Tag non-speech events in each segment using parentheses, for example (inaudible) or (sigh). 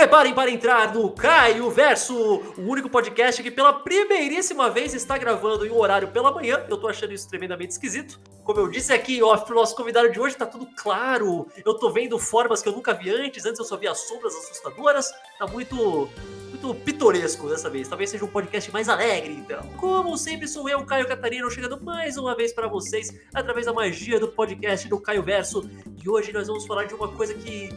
preparem para entrar no Caio Verso, o único podcast que pela primeiríssima vez está gravando em um horário pela manhã. Eu tô achando isso tremendamente esquisito. Como eu disse aqui, ó, pro nosso convidado de hoje, tá tudo claro. Eu tô vendo formas que eu nunca vi antes. Antes eu só via sombras assustadoras. Tá muito muito pitoresco dessa vez. Talvez seja um podcast mais alegre, então. Como sempre, sou eu, Caio Catarino, chegando mais uma vez para vocês através da magia do podcast do Caio Verso. E hoje nós vamos falar de uma coisa que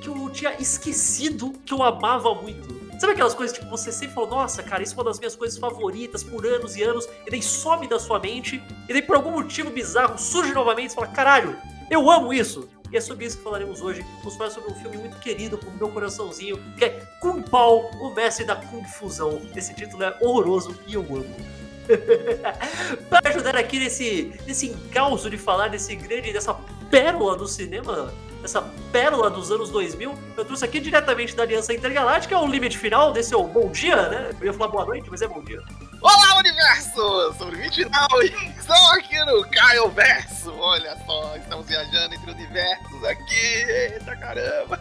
que eu tinha esquecido que eu amava muito. Sabe aquelas coisas tipo, você sempre falou, nossa, cara, isso é uma das minhas coisas favoritas por anos e anos, e daí some da sua mente, e daí por algum motivo bizarro surge novamente e fala, caralho, eu amo isso. E é sobre isso que falaremos hoje. Vamos falar sobre um filme muito querido pro meu coraçãozinho, que é Kung Pao, o mestre da Kung Fusão. Esse título é horroroso e eu amo. (laughs) Para ajudar aqui nesse, nesse encalço de falar desse grande, dessa pérola do cinema essa pérola dos anos 2000, eu trouxe aqui diretamente da Aliança Intergaláctica, é o limite final desse é o bom dia, né? Eu ia falar boa noite, mas é bom dia. Olá, universo! Sou o limite final (laughs) e estou aqui no Caio Verso. Olha só, estamos viajando entre universos aqui, eita caramba!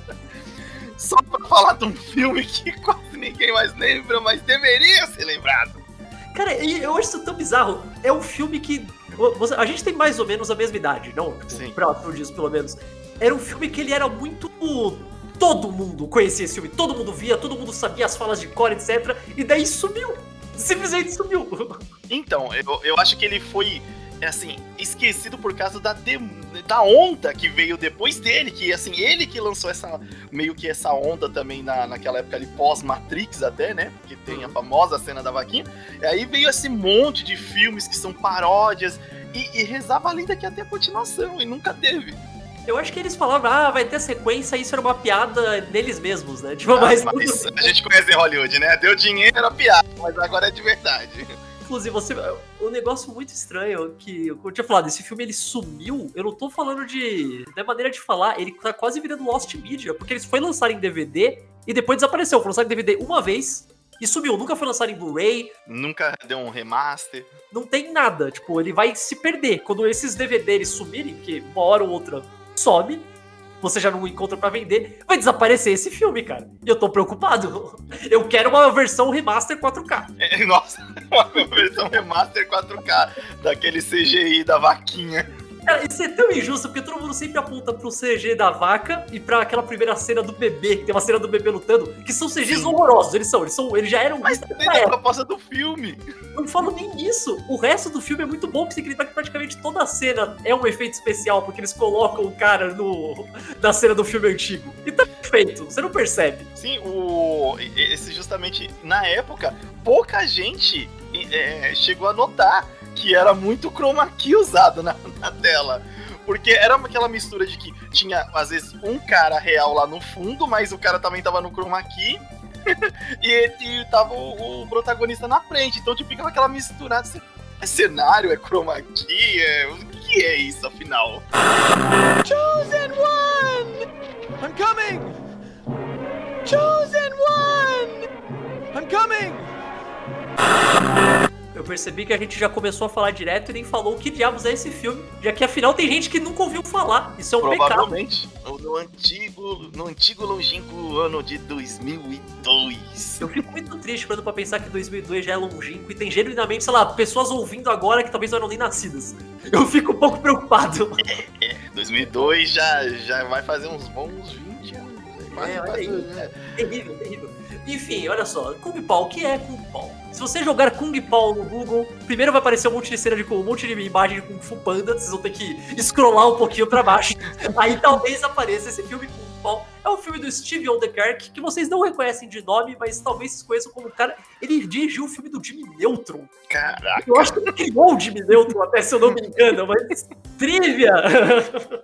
Só pra falar de um filme que (laughs) quase ninguém mais lembra, mas deveria ser lembrado. Cara, eu acho isso tão bizarro. É um filme que. A gente tem mais ou menos a mesma idade, não? Tipo, Sim. Próximo disso, pelo menos era um filme que ele era muito. Todo mundo conhecia esse filme, todo mundo via, todo mundo sabia as falas de cor, etc. E daí sumiu. Simplesmente sumiu. (laughs) Então, eu, eu acho que ele foi assim, esquecido por causa da, de, da onda que veio depois dele, que assim, ele que lançou essa meio que essa onda também na, naquela época ali pós-Matrix até, né? Porque tem a uhum. famosa cena da vaquinha. E aí veio esse monte de filmes que são paródias e, e rezava linda que ia ter continuação e nunca teve. Eu acho que eles falavam, ah, vai ter sequência, isso era uma piada neles mesmos, né? Tipo, ah, mas... mas a gente conhece Hollywood, né? Deu dinheiro, era piada, mas agora é de verdade. Inclusive, você. Um negócio muito estranho que eu tinha falado, esse filme ele sumiu. Eu não tô falando de. Da maneira de falar, ele tá quase virando Lost Media, porque eles foi lançar em DVD e depois desapareceu. Foi lançado em DVD uma vez e sumiu. Nunca foi lançado em Blu-ray. Nunca deu um remaster. Não tem nada. Tipo, ele vai se perder. Quando esses DVDs sumirem, porque uma hora ou outra some, você já não encontra para vender, vai desaparecer esse filme, cara. E eu tô preocupado. Eu quero uma versão remaster 4K. É, nossa, (laughs) uma versão remaster 4K daquele CGI da vaquinha. Cara, isso é tão injusto, porque todo mundo sempre aponta pro CG da vaca e pra aquela primeira cena do bebê, que tem uma cena do bebê lutando, que são CGs Sim. horrorosos, eles são, eles são, eles já eram... Mas tem a proposta do filme. Eu não falo nem isso, o resto do filme é muito bom, porque você que praticamente toda a cena é um efeito especial, porque eles colocam o cara no, na cena do filme antigo. E tá feito, você não percebe. Sim, o, esse justamente, na época, pouca gente é, chegou a notar que era muito chroma key usado na, (laughs) na tela. Porque era aquela mistura de que tinha, às vezes, um cara real lá no fundo, mas o cara também tava no chroma key. (laughs) e, e tava o, o, protagonista na frente. Então, tipo, fica aquela misturada. É cenário, é chroma key, é... o que é isso, afinal? Chosen One! I'm coming! Chosen One! I'm coming! Eu percebi que a gente já começou a falar direto e nem falou o que diabos é esse filme, já que afinal tem gente que nunca ouviu falar. Isso é um Provavelmente, pecado. No antigo, no antigo longínquo ano de 2002. Eu fico muito triste quando pra pensar que 2002 já é longínquo e tem genuinamente, sei lá, pessoas ouvindo agora que talvez não eram nem nascidas. Eu fico um pouco preocupado. É, é 2002 já, já vai fazer uns bons 20 anos. É, olha aí. É. Terrível, terrível. Enfim, olha só, Kung Pao, o que é Kung Pao? Se você jogar Kung Pao no Google, primeiro vai aparecer um monte de cena de um monte de imagem de Kung Fu Panda, vocês vão ter que scrollar um pouquinho para baixo. (laughs) Aí talvez apareça esse filme Kung Pao. É um filme do Steve Odekirk, que vocês não reconhecem de nome, mas talvez vocês conheçam como cara. Ele dirigiu o filme do Jimmy Neutron. Caraca! Eu acho que ele criou o Jimmy Neutron, até se eu não me engano, mas. Trivia!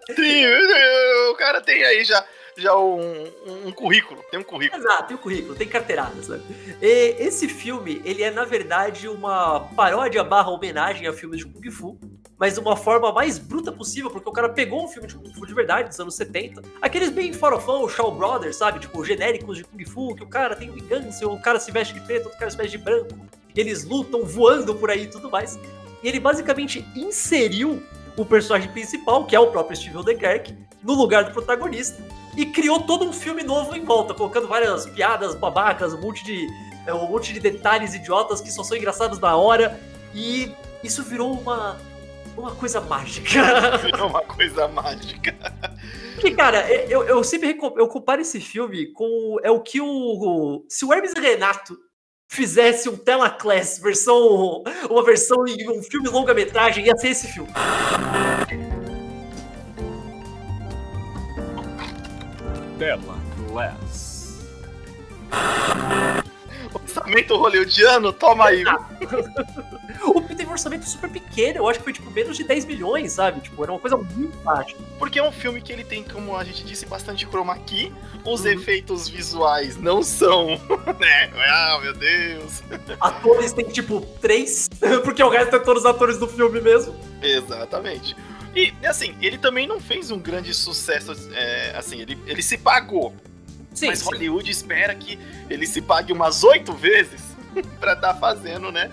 Trivia! O cara tem aí já já um, um, currículo, tem um currículo. Exato, tem um currículo, tem carteirada, sabe? E esse filme, ele é na verdade uma paródia barra homenagem a filmes de Kung Fu, mas de uma forma mais bruta possível, porque o cara pegou um filme de Kung Fu de verdade, dos anos 70, aqueles bem farofão, o Shaw Brothers, sabe? Tipo, genéricos de Kung Fu, que o cara tem vingança, o cara se veste de preto, outro cara se veste de branco, eles lutam voando por aí e tudo mais. E ele basicamente inseriu o personagem principal, que é o próprio Steve Odenkirk, no lugar do protagonista, e criou todo um filme novo em volta, colocando várias piadas babacas, um monte de, é, um monte de detalhes idiotas que só são engraçados na hora, e isso virou uma, uma coisa mágica. (laughs) (laughs) Virou uma coisa mágica. Porque, cara, eu, eu sempre eu comparo esse filme com. É o que o. o se o Hermes Renato fizesse um Telaclass versão. Uma versão em um filme longa-metragem, ia ser esse filme. Telaclass. Orçamento hollywoodiano, toma aí. (laughs) o teve um orçamento super pequeno, eu acho que foi tipo menos de 10 milhões, sabe? Tipo, era uma coisa muito baixa. Porque é um filme que ele tem, como a gente disse, bastante chroma key. Os uhum. efeitos visuais não são, (laughs) né? Ah, meu Deus. Atores tem tipo três, (laughs) porque o resto é todos os atores do filme mesmo. Exatamente. E, assim, ele também não fez um grande sucesso, é, assim, ele, ele se pagou. Sim, mas sim. Hollywood espera que ele se pague umas oito vezes (laughs) para estar tá fazendo, né?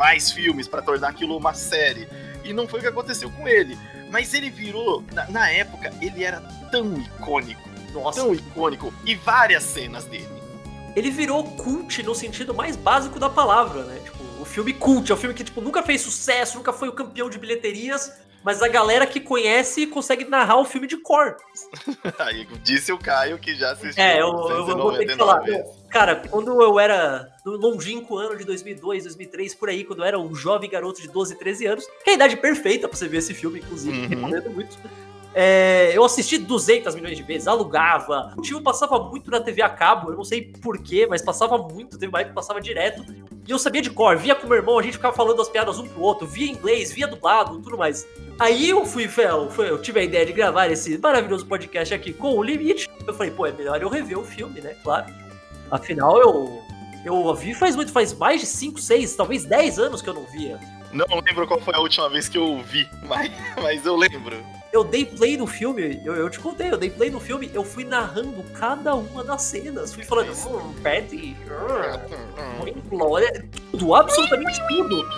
mais filmes para tornar aquilo uma série. E não foi o que aconteceu com ele. Mas ele virou, na, na época, ele era tão icônico. Nossa. Tão icônico. E várias cenas dele. Ele virou cult no sentido mais básico da palavra, né? Tipo, o filme cult é um filme que tipo, nunca fez sucesso, nunca foi o campeão de bilheterias, mas a galera que conhece consegue narrar o filme de cor. (laughs) Aí disse o Caio que já assistiu. É, eu, eu vou ter que falar. Cara, quando eu era no longínquo ano de 2002, 2003, por aí, quando eu era um jovem garoto de 12, 13 anos, que é a idade perfeita pra você ver esse filme, inclusive, uhum. recomendo muito. É, eu assisti 200 milhões de vezes, alugava. O tio passava muito na TV a cabo, eu não sei porquê, mas passava muito, teve uma época que passava direto. E eu sabia de cor, via com meu irmão, a gente ficava falando as piadas um pro outro, via inglês, via dublado, tudo mais. Aí eu fui, eu, eu tive a ideia de gravar esse maravilhoso podcast aqui com o Limite. Eu falei, pô, é melhor eu rever o filme, né? Claro. Afinal, eu, eu vi faz muito, faz mais de 5, 6, talvez 10 anos que eu não via. Não lembro qual foi a última vez que eu vi, (laughs) mas, mas eu lembro eu dei play no filme, eu, eu te contei, eu dei play no filme, eu fui narrando cada uma das cenas. Fui falando, hum, Patty, hum, Glória, tudo, absolutamente tudo.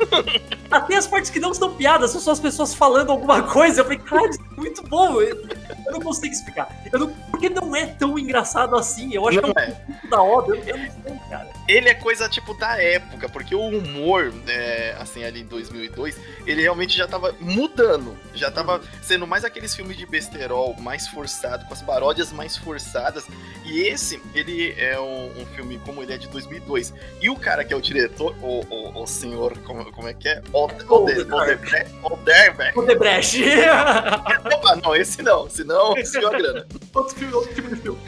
(laughs) Até as partes que não são piadas, são só as pessoas falando alguma coisa. Eu falei, cara, isso é muito bom. Eu, eu não consigo explicar. Não, porque não é tão engraçado assim. Eu acho não que é um é. da obra. Eu, eu não sei, cara. Ele é coisa tipo da época, porque o humor, é, assim, ali em 2002, ele realmente já tava mudando. Já tava sendo mais aqueles filmes de besterol mais forçado, com as paródias mais forçadas. E esse, ele é um, um filme como ele é de 2002. E o cara que é o diretor, o, o, o senhor, como, como é que é? Odebrecht. Odebrecht. (laughs) Opa, não, esse não, senão subiu a grana. Outro filme, outro tipo de filme.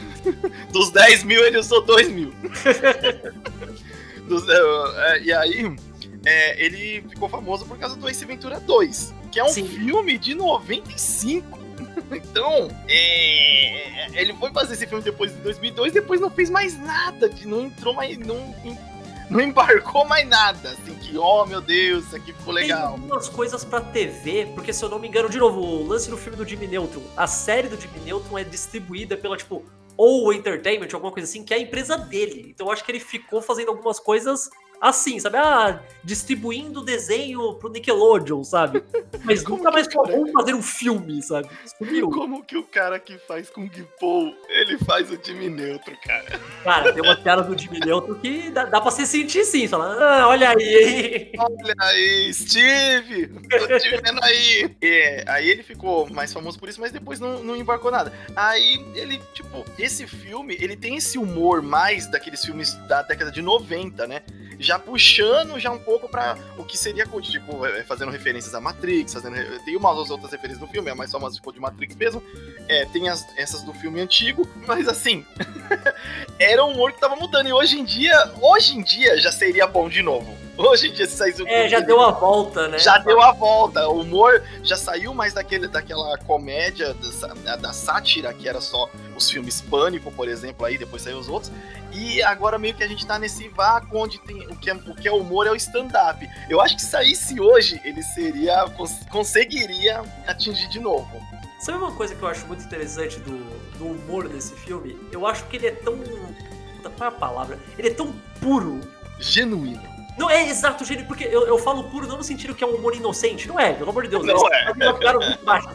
Dos 10 mil, ele usou 2 mil. (laughs) (laughs) É, e aí, é, ele ficou famoso por causa do Ace Ventura 2, que é um Sim. filme de 95. (laughs) Então, é, ele foi fazer esse filme depois de 2002, depois não fez mais nada, não entrou mais, não não embarcou mais nada. Assim, que, oh meu Deus, isso aqui ficou legal. Tem algumas coisas pra TV, porque se eu não me engano, de novo, o lance do filme do Jimmy Neutron, a série do Jimmy Neutron é distribuída pela, tipo, ou Entertainment, alguma coisa assim, que é a empresa dele. Então eu acho que ele ficou fazendo algumas coisas assim, sabe? Ah, distribuindo desenho pro Nickelodeon, sabe? (laughs) Mas nunca mais cara... fazer um filme, sabe? Sumiu. Como que o cara que faz Kung Po, ele faz o Jimmy Neutro, cara? Cara, tem uma piada do Jimmy Neutro que dá, dá pra se sentir sim, falando, ah, olha aí. Olha aí, Steve! Tô te vendo aí. É, aí ele ficou mais famoso por isso, mas depois não, não embarcou nada. Aí ele, tipo, esse filme, ele tem esse humor mais daqueles filmes da década de 90, né? Já puxando já um pouco para o que seria tipo, é, fazendo referências a Matrix, fazendo, tem umas outras referências no filme, a mais famosa ficou de Matrix mesmo, é, tem as, essas do filme antigo, (laughs) mas assim, (laughs) era um humor que tava mudando, e hoje em dia, hoje em dia já seria bom de novo. Hoje em dia se saísse É, já deu a volta, né? Já deu a volta. O humor já saiu mais daquele, daquela comédia, da, da sátira, que era só os filmes Pânico, por exemplo, aí depois saiu os outros. E agora meio que a gente tá nesse vácuo onde tem o que é, o que é humor é o stand-up. Eu acho que saísse hoje, ele seria. Cons conseguiria atingir de novo. Sabe uma coisa que eu acho muito interessante do, do humor desse filme? Eu acho que ele é tão. Qual é a palavra? Ele é tão puro. Genuíno Não é exato, gênio, porque eu, eu falo puro não no sentido que é um humor inocente, não é, pelo amor de Deus. Não é. é. muito baixo,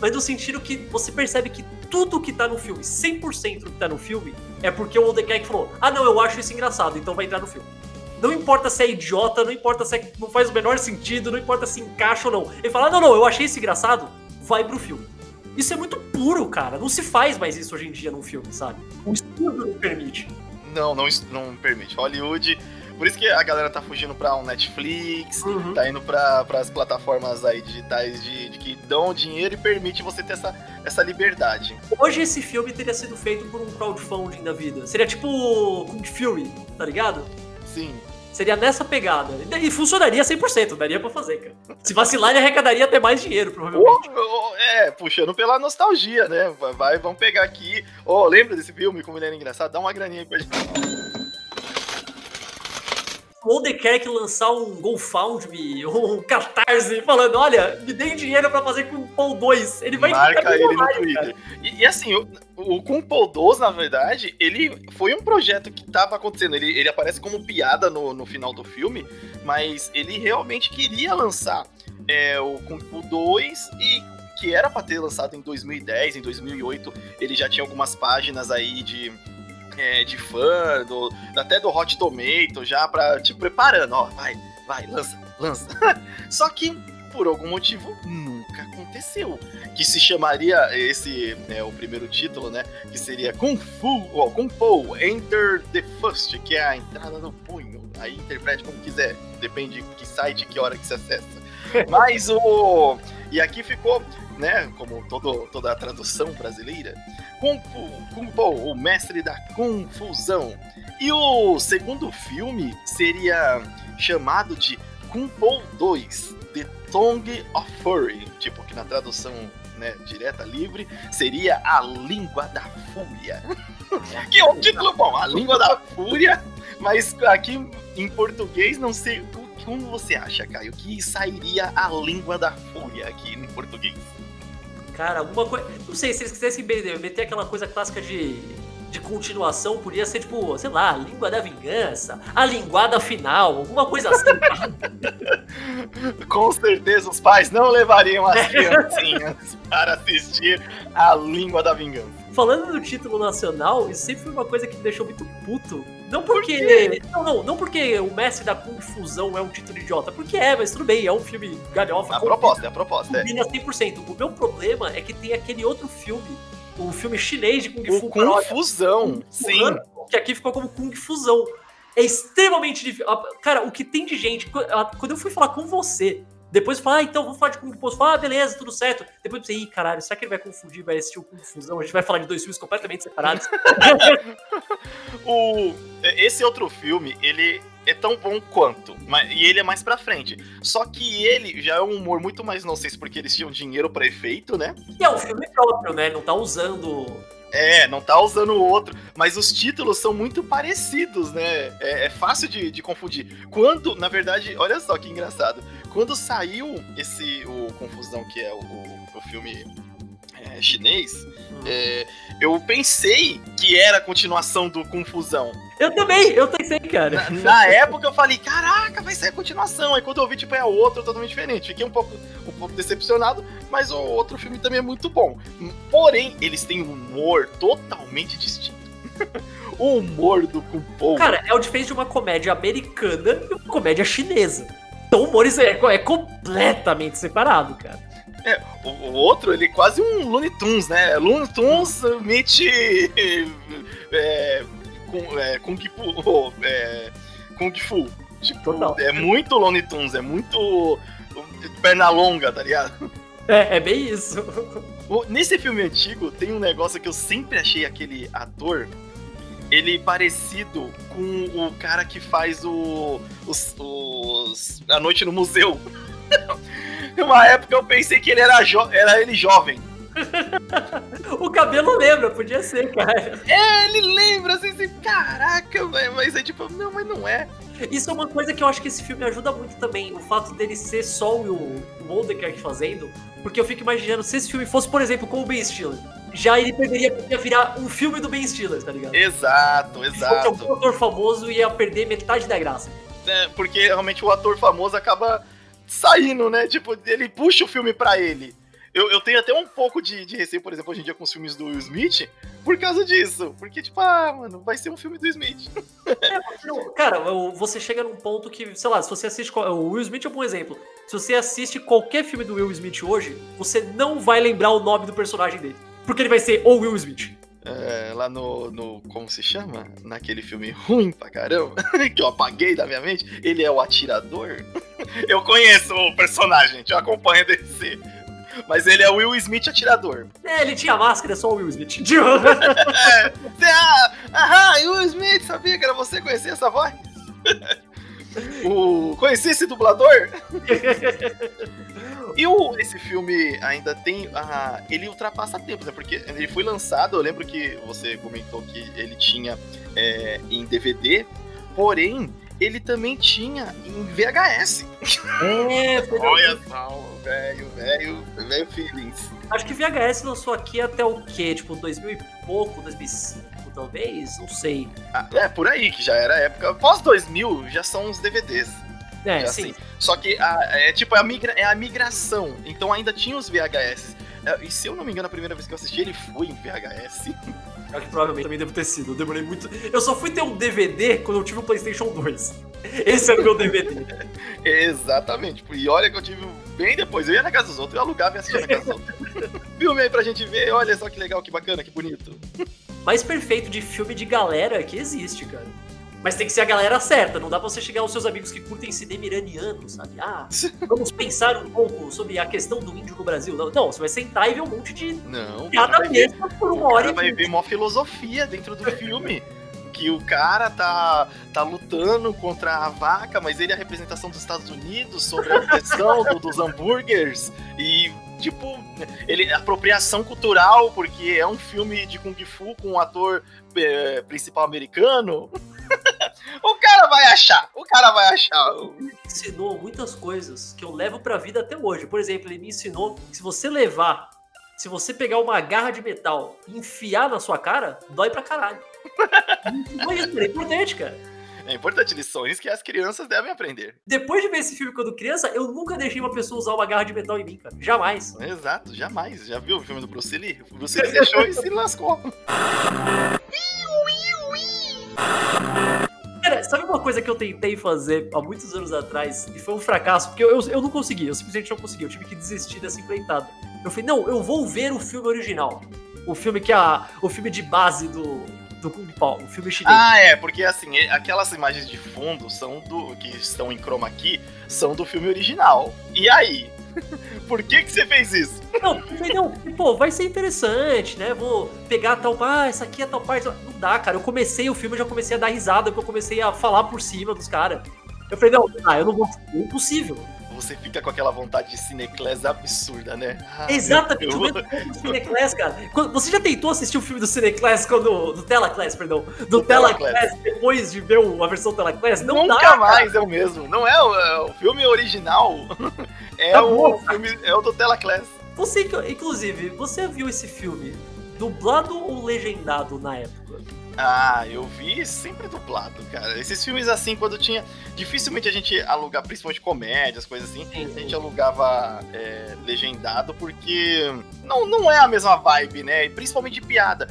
mas no sentido que você percebe que tudo que tá no filme, 100% do que tá no filme, é porque o Odenkirk falou, ah não, eu acho isso engraçado, então vai entrar no filme. Não importa se é idiota, não importa se é, não faz o menor sentido, não importa se encaixa ou não. Ele fala, ah, não, não, eu achei isso engraçado, vai pro filme. Isso é muito puro, cara. Não se faz mais isso hoje em dia num filme, sabe? O estúdio não permite. Não, não, não permite. Hollywood. Por isso que a galera tá fugindo pra um Netflix, uhum. tá indo pra, pras plataformas aí digitais de, de, que dão dinheiro e permite você ter essa, essa liberdade. Hoje esse filme teria sido feito por um crowdfunding da vida. Seria tipo Kung Fury, tá ligado? Sim. Seria nessa pegada. E funcionaria 100%, daria pra fazer, cara. Se vacilar, ele arrecadaria até mais dinheiro, provavelmente. Oh, oh, é, puxando pela nostalgia, né? Vai, vamos pegar aqui. Oh, lembra desse filme, como ele era engraçado? Dá uma graninha aí pra gente o Odekerk lançar um GoFundMe ou um Catarse falando, olha, me deem dinheiro pra fazer com o Paul 2. Ele vai Marca ele no Twitter. E, e, assim, o, o com Paul 2, na verdade, ele foi um projeto que tava acontecendo. Ele, ele aparece como piada no, no final do filme, mas ele realmente queria lançar é, o Kung Fu 2 e que era para ter lançado em 2010, em 2008, ele já tinha algumas páginas aí de é, de fã, do, até do Hot Tomato, já pra te preparando, ó, vai, vai, lança, lança. (laughs) Só que, por algum motivo, nunca aconteceu. Que se chamaria esse, né, o primeiro título, né, que seria Kung Fu, ou Kung Fu, Enter the First, que é a entrada do punho. Aí interprete como quiser, depende de que site, que hora que você acessa. (laughs) Mas o... E aqui ficou né? Como todo, toda a tradução brasileira. Kung, Kung Po, o mestre da confusão. E o segundo filme seria chamado de Kung Po 2, The Tongue of Fury. Tipo, que na tradução né, direta, livre, seria A Língua da Fúria. (laughs) que é um título bom, A Língua da Fúria, mas aqui em português não sei como você acha, Caio, que sairia A Língua da Fúria aqui em português. Cara, alguma coisa. Não sei, se eles quisessem meter aquela coisa clássica de, de continuação, podia ser tipo, sei lá, língua da vingança, a linguada final, alguma coisa assim. (laughs) Com certeza os pais não levariam as (laughs) criancinhas para assistir a língua da vingança. Falando do título nacional, isso sempre foi uma coisa que me deixou muito puto. Não porque. Por não, não, não porque o Mestre da Confusão é um título idiota. Porque é, mas tudo bem, é um filme galhofa. É a proposta, é a proposta. É. Combina 100%. O meu problema é que tem aquele outro filme, o filme chinês de Kung Fu. O Kung Fusão, sim. Que aqui ficou como Kung Fusão. É extremamente difícil. Cara, o que tem de gente. Quando eu fui falar com você depois fala, ah, então vamos falar de Kung Fu. Fala, ah, beleza, tudo certo. Depois pensei, ih, caralho, será que ele vai confundir, vai assistir o Confusão? A gente vai falar de dois filmes completamente separados. (laughs) o, esse outro filme, ele é tão bom quanto, mas, e ele é mais pra frente. Só que ele já é um humor muito mais, não sei se porque eles tinham dinheiro para efeito, né? E é um filme próprio, né? Não tá usando é, não tá usando o outro, mas os títulos são muito parecidos, né? É, é fácil de, de, confundir. Quando, na verdade, olha só que engraçado. Quando saiu esse o Confusão, que é o, o, o filme é, chinês, uhum. é, eu pensei que era a continuação do Confusão. Eu também, eu pensei, cara. Na, na, época eu falei, caraca, vai ser a continuação. Aí quando eu vi, tipo, é outro, totalmente diferente. Fiquei um pouco, um pouco decepcionado, mas o outro filme também é muito bom. Porém, eles têm um humor totalmente distinto. (laughs) o humor do Po. Cara, é o diferente de uma comédia americana e uma comédia chinesa. Então o humor é, é completamente separado, cara. É, o, o, outro, ele é quase um Looney Tunes, né? Looney Tunes meet (laughs) é, com, é, Kung Fu. (laughs) É, Kung Fu. Tipo, Total. é muito Looney Tunes, é muito perna longa, tá ligado? É, é bem isso. Nesse filme antigo, tem um negócio que eu sempre achei aquele ator ele parecido com o cara que faz o, os, os A Noite no Museu. (laughs) Uma época eu pensei que ele era, era ele jovem. (laughs) o cabelo lembra, podia ser, cara. É, ele lembra, assim, assim caraca, mas é tipo, não, mas não é. Isso é uma coisa que eu acho que esse filme ajuda muito também, o fato dele ser só o, o fazendo, porque eu fico imaginando se esse filme fosse, por exemplo, com o Ben Stiller já ele poderia, poderia virar um filme do Ben Stiller, tá ligado? Exato, exato. Um ator famoso, ia perder metade da graça. é, porque realmente o ator famoso acaba saindo, né? Tipo, ele puxa o filme pra ele. Eu, eu tenho até um pouco de, de receio, por exemplo, hoje em dia com os filmes do Will Smith, por causa disso. Porque, tipo, ah, mano, vai ser um filme do Smith. (laughs) É, cara, você chega num ponto que, sei lá, se você assiste. O Will Smith é um bom exemplo. Se você assiste qualquer filme do Will Smith hoje, você não vai lembrar o nome do personagem dele. Porque ele vai ser o Will Smith. É, lá no, no. Como se chama? Naquele filme ruim pra caramba, (laughs) que eu apaguei da minha mente, ele é o atirador. (laughs) Eu conheço o personagem, eu acompanho DC. Mas ele é o Will Smith atirador. É, ele tinha máscara, é só o Will Smith. (laughs) é, ah, aham, Will Smith, sabia que era você conhecer essa voz? (laughs) o, conheci esse dublador? (laughs) e o, esse filme ainda tem. Uh, ele ultrapassa tempos, né? Porque ele foi lançado, eu lembro que você comentou que ele tinha é, em DVD, porém ele também tinha em VHS. É, (laughs) Olha só, velho, velho, velho feelings. Acho que VHS lançou aqui até o quê? Tipo, 2000 e pouco, 2005, talvez? Não sei. Ah, é, por aí, que já era época. Pós 2000 já são os DVDs. É, é assim. Só que a, é tipo, é a, migra, é a migração. Então ainda tinha os VHS. É, e se eu não me engano, a primeira vez que eu assisti, ele foi em VHS. (laughs) Acho que provavelmente também deve ter sido. Eu demorei muito. Eu só fui ter um DVD quando eu tive o um PlayStation 2. Esse era o meu DVD. (laughs) Exatamente. E olha que eu tive bem depois. Eu ia na casa dos outros, eu alugava e assistia na casa dos outros. (laughs) Filme aí pra gente ver. Olha só que legal, que bacana, que bonito. Mais perfeito de filme de galera que existe, cara. Mas tem que ser a galera certa, não dá pra você chegar aos seus amigos que curtem cinema iraniano, sabe? Ah, (laughs) vamos pensar um pouco sobre a questão do índio no Brasil. Não, não você vai sentar e ver um monte de não, piada mesmo por uma hora. Você vai ver uma filosofia dentro do filme. que o cara tá, tá lutando contra a vaca, mas ele é a representação dos Estados Unidos sobre a questão do, dos hambúrgueres e tipo, ele apropriação cultural porque é um filme de kung fu com um ator é, principal americano. (laughs) o cara vai achar, o cara vai achar. Ele me ensinou muitas coisas que eu levo pra vida até hoje. Por exemplo, ele me ensinou que se você levar, se você pegar uma garra de metal e enfiar na sua cara, dói pra caralho. (laughs) Isso é importante, cara. É importante, lições que as crianças devem aprender. Depois de ver esse filme quando criança, eu nunca deixei uma pessoa usar uma garra de metal em mim, cara. Jamais. Exato, jamais. Já viu o filme do Bruce Lee? O Bruce Lee deixou e se lascou. (laughs) Cara, sabe uma coisa que eu tentei fazer há muitos anos atrás e foi um fracasso? Porque eu, eu, eu não consegui, eu simplesmente não consegui, eu tive que desistir dessa empreitada. Eu falei, não, eu vou ver o filme original. O filme que a, o filme de base do, do Kung Pao, o filme chinês. Ah, é, porque assim, aquelas imagens de fundo são do que estão em chroma key são do filme original. E aí? (laughs) Por que que você fez isso? Não, entendeu? Pô, vai ser interessante, né? Vou pegar tal, ah, essa aqui é tal parte. Não dá, cara. Eu comecei o filme, eu já comecei a dar risada, porque eu comecei a falar por cima dos caras. Eu falei, não, ah, eu não vou. É impossível você fica com aquela vontade de cineclass absurda, né? Ah, Exatamente, o mesmo cineclass, cara. Você já tentou assistir o filme do cineclass quando do Telaclass, perdão, do, do Telaclass depois de ver a versão Telaclass? Não Nunca dá, mais cara. é o mesmo. Não é o, é o filme original. (laughs) É tá o filme é o do Telaclass. Você inclusive, você viu esse filme dublado ou legendado na época? Ah, eu vi sempre dublado, cara. Esses filmes assim, quando tinha. Dificilmente a gente alugar, principalmente comédias, coisas assim, sim, a gente alugava é, legendado, porque não, não é a mesma vibe, né? Principalmente de piada.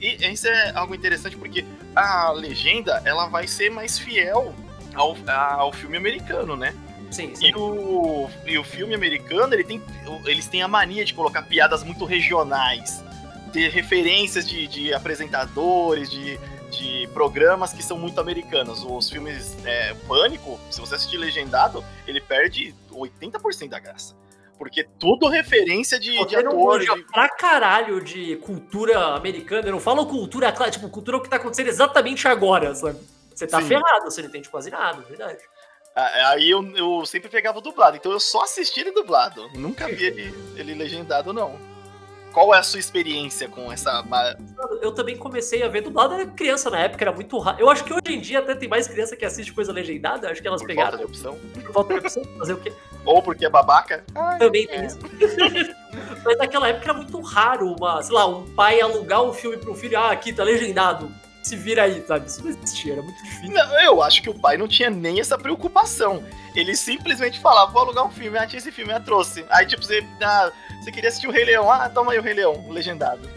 E isso é algo interessante porque a legenda ela vai ser mais fiel ao, ao filme americano, né? Sim, sim. E o, e o filme americano, ele tem, eles têm a mania de colocar piadas muito regionais ter referências de, de apresentadores, de, de programas que são muito americanos. Os filmes é, Pânico, se você assistir legendado, ele perde 80% da graça. Porque tudo referência de, de atores. De... pra caralho de cultura americana. Eu não falo cultura, tipo, cultura que tá acontecendo exatamente agora, sabe? Você tá Sim. ferrado, você não entende quase nada, é verdade. Aí eu, eu sempre pegava o dublado, então eu só assisti ele dublado. Nunca vi ele, ele legendado, não. Qual é a sua experiência com essa. Eu também comecei a ver dublado, era criança na época, era muito raro. Eu acho que hoje em dia até tem mais criança que assiste coisa legendada, acho que elas Por pegaram. Falta de opção. Por falta de opção, fazer o quê? Ou porque é babaca. Ai, também é. tem isso. (laughs) Mas naquela época era muito raro uma, sei lá, um pai alugar um filme pro filho, ah, aqui tá legendado. Se vira aí, sabe? Isso não existia, era muito difícil. Não, eu acho que o pai não tinha nem essa preocupação. Ele simplesmente falava, vou alugar um filme, ah, tinha esse filme, ah, trouxe. Aí, tipo, você, ah, você queria assistir o Rei Leão, ah, toma aí o Rei Leão, legendado.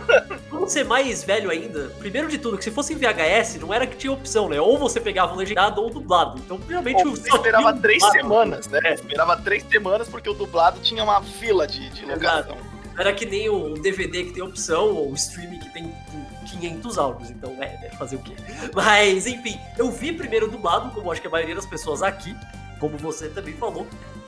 (laughs) Vamos ser mais velho ainda. Primeiro de tudo, que se fosse em VHS, não era que tinha opção, né? Ou você pegava o legendado ou o dublado. Então, realmente, Ou o você esperava três dublado. semanas, né? É. Esperava três semanas porque o dublado tinha uma fila de, de locação. Não Era que nem o DVD que tem opção, ou o streaming que tem 500 áudios. Então, é, né, fazer o quê? Mas, enfim, eu vi primeiro dublado, como acho que a maioria das pessoas aqui, como você também falou.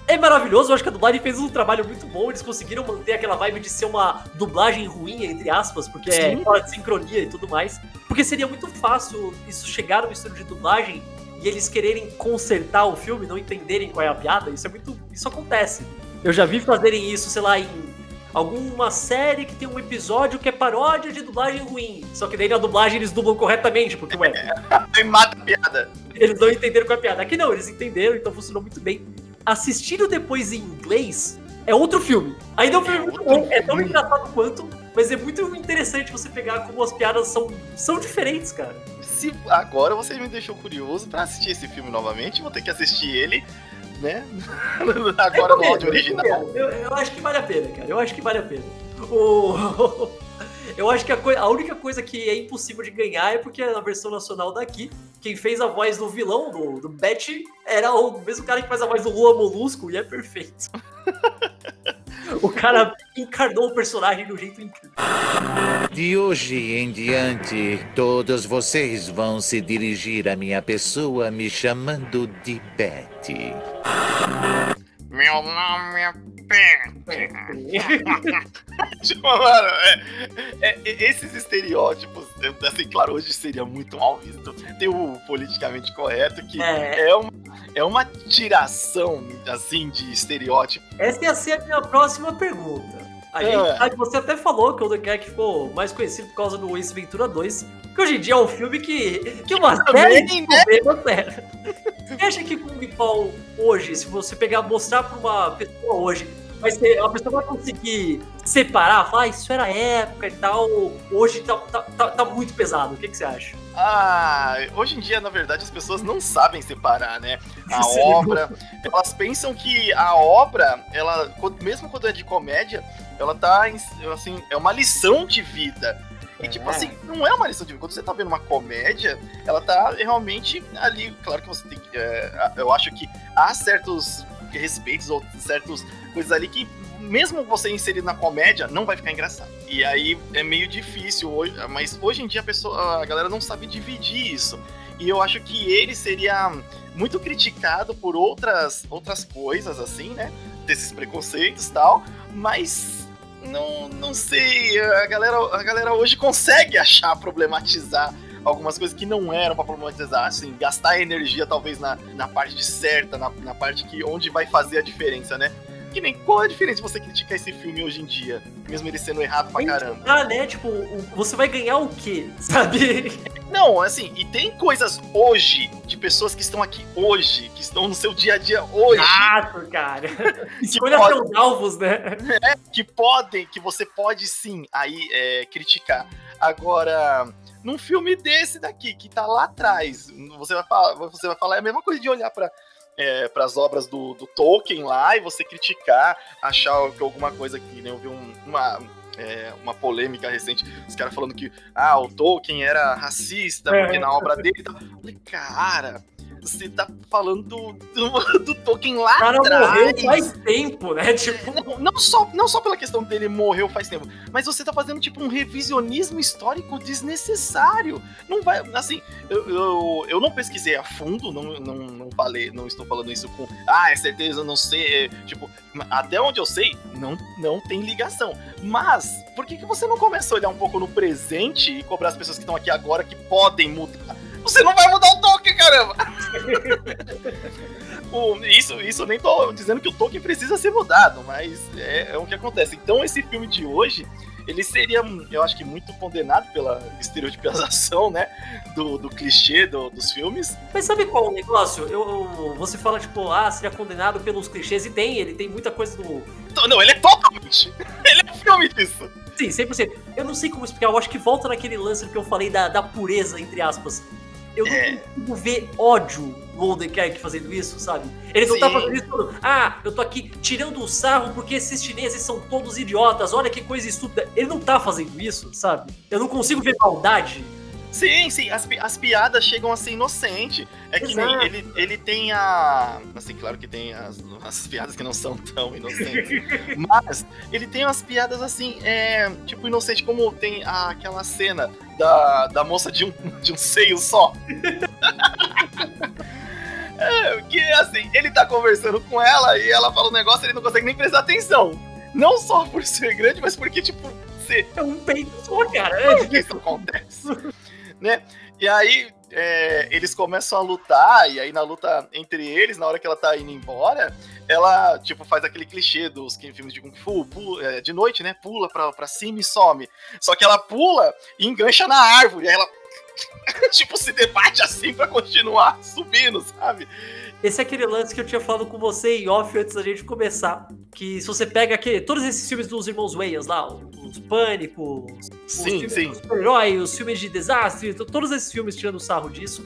É maravilhoso, eu acho que a dublagem fez um trabalho muito bom. Eles conseguiram manter aquela vibe de ser uma dublagem ruim, entre aspas, porque é Sim. fora de sincronia e tudo mais. Porque seria muito fácil isso chegar no estúdio de dublagem e eles quererem consertar o filme, não entenderem qual é a piada. Isso é muito. Isso acontece. Eu já vi fazerem isso, sei lá, em alguma série que tem um episódio que é paródia de dublagem ruim. Só que daí na dublagem eles dublam corretamente, porque, ué, (laughs) Aí mata a piada. eles não entenderam qual é a piada. Aqui não, eles entenderam, então funcionou muito bem. Assistindo depois em inglês é outro filme. Ainda é um filme É muito bom, é tão filme. engraçado quanto, mas é muito interessante você pegar como as piadas são, são diferentes, cara. Se agora você me deixou curioso pra assistir esse filme novamente, vou ter que assistir ele, né? (laughs) agora no áudio original. Eu, eu acho que vale a pena, cara. Eu acho que vale a pena. O... (laughs) Eu acho que a, coi- a única coisa que é impossível de ganhar é porque na versão nacional daqui, quem fez a voz do vilão, do, do Betty, era o mesmo cara que faz a voz do Lula Molusco e é perfeito. (laughs) o cara encarnou o personagem de um jeito incrível. De hoje em diante, todos vocês vão se dirigir à minha pessoa me chamando de Betty. Meu nome é. (laughs) Tipo, mano, é- é- é- esses estereótipos, assim, claro, hoje seria muito mal visto. Tem o politicamente correto, que É. é, uma, é uma tiração, assim, de estereótipo. Essa ia ser a minha próxima pergunta. A É. gente sabe, você até falou que o The Cat ficou mais conhecido por causa do Ace Ventura 2, que hoje em dia é um filme que, que uma série de né? Você acha que Kung Pao hoje, se você pegar mostrar pra uma pessoa hoje, vai ser, a pessoa vai conseguir separar, falar, ah, isso era época e tal, hoje tá, tá, tá, tá muito pesado. O que, que você acha? Ah, hoje em dia, na verdade, as pessoas não sabem separar, né? A (laughs) Sim. obra. Elas pensam que a obra, ela, mesmo quando é de comédia, ela tá, assim, é uma lição de vida. E, tipo É. assim, não é uma lição de vida. Quando você tá vendo uma comédia, ela tá realmente ali. Claro que você tem que. é, eu acho que há certos respeitos ou certas coisas ali que, mesmo você inserido na comédia, não vai ficar engraçado. E aí é meio difícil hoje. Mas hoje em dia a, pessoa, a galera não sabe dividir isso. E eu acho que ele seria muito criticado por outras, outras coisas, assim, né? Desses preconceitos e tal. Mas não, não sei. A galera, a galera hoje consegue achar, problematizar algumas coisas que não eram pra problematizar, assim, gastar energia talvez na, na parte certa, na, na parte que onde vai fazer a diferença, né? Que nem qual é a diferença se você criticar esse filme hoje em dia, mesmo ele sendo errado pra caramba? Ah, né? Tipo, você vai ganhar o quê? (laughs) Sabe? Não, assim, e tem coisas hoje de pessoas que estão aqui hoje, que estão no seu dia a dia hoje, Gato, cara. (laughs) Escolha pode- seus alvos, né? que podem, que você pode sim aí é, criticar. Agora, num filme desse daqui, que tá lá atrás, você vai falar, você vai falar é a mesma coisa de olhar para para as obras do, do Tolkien lá e você criticar, achar que alguma coisa que né, eu vi um- uma é, uma polêmica recente, os caras falando que ah, o Tolkien era racista É. porque na obra dele. Eu falei, cara, você tá falando do, do, (laughs) do Tolkien lá O cara atrás. morreu faz tempo, né? Tipo, Não, não só, não só pela questão dele morreu faz tempo, mas você tá fazendo tipo um revisionismo histórico desnecessário. Não vai, assim, eu, eu, eu não pesquisei a fundo, não, não, não falei, não estou falando isso com, ah, é certeza, não sei, é, tipo, até onde eu sei, não, não tem ligação. Mas, por que, que você não começa a olhar um pouco no presente e cobrar as pessoas que estão aqui agora que podem mudar? Você não vai mudar o Tolkien, caramba! (laughs) O- isso, isso eu nem tô dizendo que o Tolkien precisa ser mudado, mas é, é o que acontece. Então esse filme de hoje, ele seria, eu acho que muito condenado pela estereotipização, né, do, do clichê do- dos filmes. Mas sabe qual o negócio? Eu, eu- você fala, tipo, ah, seria condenado pelos clichês, e tem, ele tem muita coisa do. Então, Não, ele é totalmente, (laughs) ele é um filme disso. Sim, 100%. Eu não sei como explicar, eu acho que volta naquele lance que eu falei da, da pureza, entre aspas. Eu não É. consigo ver ódio no Oldenkirk fazendo isso, sabe? Ele não tá Sim. fazendo isso todo, ah, eu tô aqui tirando o sarro porque esses chineses são todos idiotas, olha que coisa estúpida. Ele não tá fazendo isso, sabe? Eu não consigo ver maldade. Sim, sim, as, as piadas chegam a ser inocente. É que nem ele, ele tem a. Assim, claro que tem as, as piadas que não são tão inocentes. (laughs) mas ele tem umas piadas assim, é, tipo, inocente, como tem a- aquela cena da, da moça de um, de um seio só. (laughs) é, que assim, ele tá conversando com ela e ela fala um negócio e ele não consegue nem prestar atenção. Não só por ser grande, mas porque, tipo, É um peito só, cara. Por que isso acontece? (laughs) né? E aí é, eles começam a lutar, e aí na luta entre eles, na hora que ela tá indo embora, ela, tipo, faz aquele clichê dos filmes de Kung Fu, pu- é, de noite, né? Pula pra, pra cima e some. Só que ela pula e engancha na árvore, aí ela. (laughs) tipo, se debate assim pra continuar (laughs) subindo, sabe? Esse é aquele lance que eu tinha falado com você em off antes da gente começar. Que se você pega aqui, todos esses filmes dos irmãos Wayans lá, os Pânico, os Sim, filmes sim. do super-herói, os filmes de desastre, to- todos esses filmes tirando sarro disso,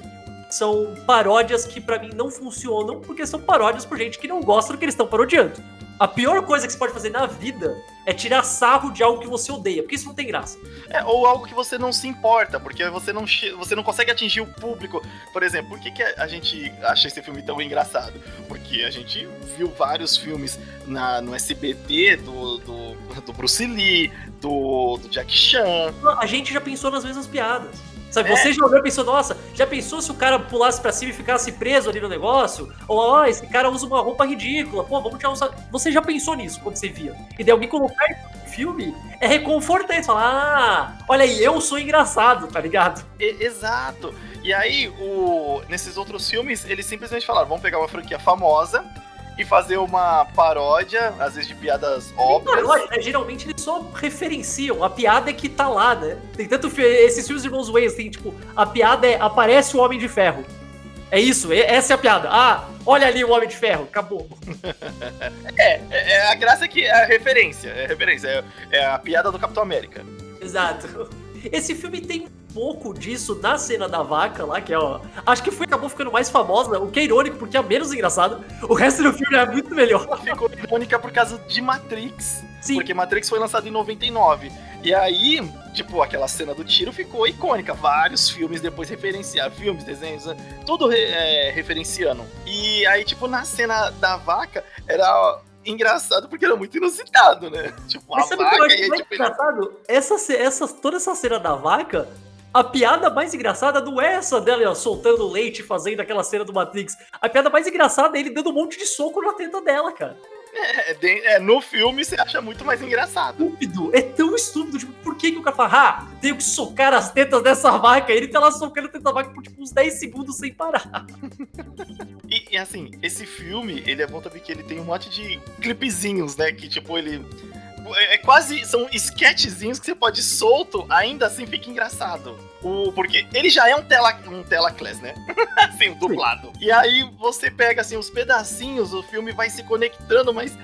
são paródias que pra mim não funcionam porque são paródias por gente que não gosta do que eles estão parodiando. A pior coisa que você pode fazer na vida é tirar sarro de algo que você odeia, porque isso não tem graça. É, ou algo que você não se importa, porque você não, você não consegue atingir o público. Por exemplo, por que, que a gente acha esse filme tão engraçado? Porque a gente viu vários filmes na, no SBT do, do, do Bruce Lee, do, do Jack Chan. A gente já pensou nas mesmas piadas. Sabe, É. você e pensou, nossa, já pensou se o cara pulasse pra cima e ficasse preso ali no negócio? Ou, ó, esse cara usa uma roupa ridícula, pô, vamos tirar um... sa-" Você já pensou nisso quando você via. E daí alguém colocar isso no filme é reconfortante. Falar, ah, olha aí, eu sou engraçado, tá ligado? E- exato. E aí, o, nesses outros filmes, eles simplesmente falaram: vamos pegar uma franquia famosa e fazer uma paródia, às vezes de piadas óbvias. Paródia, né? Geralmente eles só referenciam. A piada é que tá lá, né? Tem tanto. Esses filmes de Irmãos Wayans, tem tipo, a piada é aparece o Homem de Ferro. É isso, e- essa é a piada. Ah, olha ali o Homem de Ferro, acabou. (laughs) É, é, é a graça é que é a referência. É a referência. É, é a piada do Capitão América. Exato. Esse filme tem pouco disso na cena da vaca lá, que é, ó. Acho que foi, acabou ficando mais famosa, o que é irônico, porque é menos engraçado. O resto do filme é muito melhor. Ficou irônica por causa de Matrix. Sim. Porque Matrix foi lançado em 99. E aí, tipo, aquela cena do tiro ficou icônica. Vários filmes depois referenciaram. Filmes, desenhos, né? tudo é, referenciando. E aí, tipo, na cena da vaca, era engraçado porque era muito inusitado, né? Tipo, Mas sabe o que eu acho mais tipo, engraçado? Essa, essa, toda essa cena da vaca, a piada mais engraçada não é essa dela ó, soltando leite fazendo aquela cena do Matrix. A piada mais engraçada é ele dando um monte de soco na teta dela, cara. é, é, no filme você acha muito mais engraçado. Estúpido. É tão estúpido. Tipo, por que, que o cara fala, ah, tenho que socar as tetas dessa vaca? Ele tá lá socando a teta da vaca por tipo uns 10 segundos sem parar. (laughs) E, e, assim, esse filme, ele é bom também que ele tem um monte de clipezinhos, né? Que tipo, ele. É, é quase. São sketchzinhos que você pode solto, ainda assim fica engraçado. O, porque ele já é um, tela, um telaclass, né? (laughs) assim, dublado. E aí você pega assim os pedacinhos, o filme vai se conectando, mas.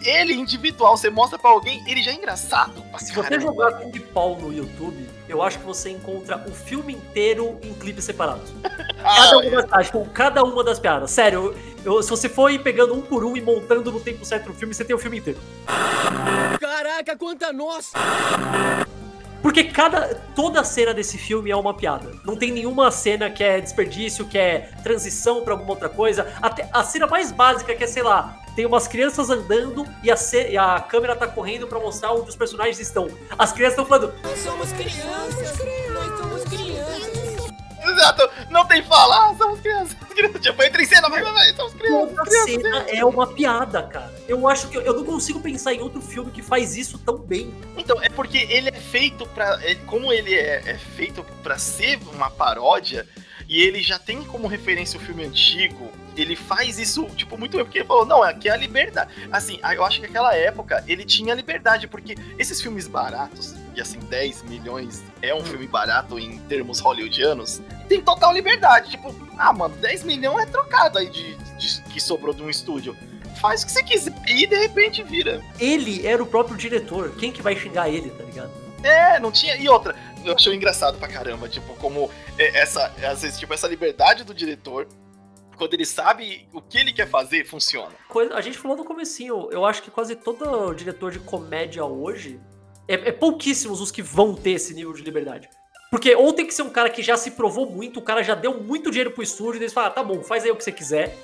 Ele individual, você mostra pra alguém, ele já é engraçado. Se você jogar Kung Pao no YouTube, eu acho que você encontra o filme inteiro em clipes separados. (laughs) Ah, Cada uma das, tipo, cada uma das piadas. Sério, eu- se você for ir pegando um por um e montando no tempo certo no filme, você tem o filme inteiro. Caraca, quanta nossa! Porque cada toda cena desse filme é uma piada. Não tem nenhuma cena que é desperdício, que é transição pra alguma outra coisa. Até a cena mais básica que é, sei lá, tem umas crianças andando e a, ce- e a câmera tá correndo pra mostrar onde os personagens estão. As crianças estão falando, Nós somos crianças! Nós somos crianças! Exato, não tem fala, ah, somos crianças. crianças. Tipo, entra em cena, vai, vai, vai, somos crianças. toda crianças. cena é uma piada, cara. Eu acho que eu, eu não consigo pensar em outro filme que faz isso tão bem. Então, é porque ele é feito pra. é- como ele é, é feito pra ser uma paródia, e ele já tem como referência o filme antigo, ele faz isso, tipo, muito bem, porque ele falou, não, aqui é a liberdade. Assim, eu acho que naquela época ele tinha liberdade, porque esses filmes baratos, e assim, 10 milhões é um filme barato em termos hollywoodianos, tem total liberdade. Tipo, ah, mano, 10 milhões é trocado aí de, de- que sobrou de um estúdio. faz o que você quiser e de repente vira. Ele era o próprio diretor. Quem que vai xingar ele, tá ligado? É, não tinha. E outra, eu achei engraçado pra caramba, tipo, como é, essa, às vezes, tipo, essa liberdade do diretor, quando ele sabe o que ele quer fazer, funciona. A gente falou no comecinho, eu acho que quase todo diretor de comédia hoje é, é pouquíssimos os que vão ter esse nível de liberdade. Porque ou tem que ser um cara que já se provou muito, o cara já deu muito dinheiro pro estúdio, e eles falam, ah, tá bom, faz aí o que você quiser.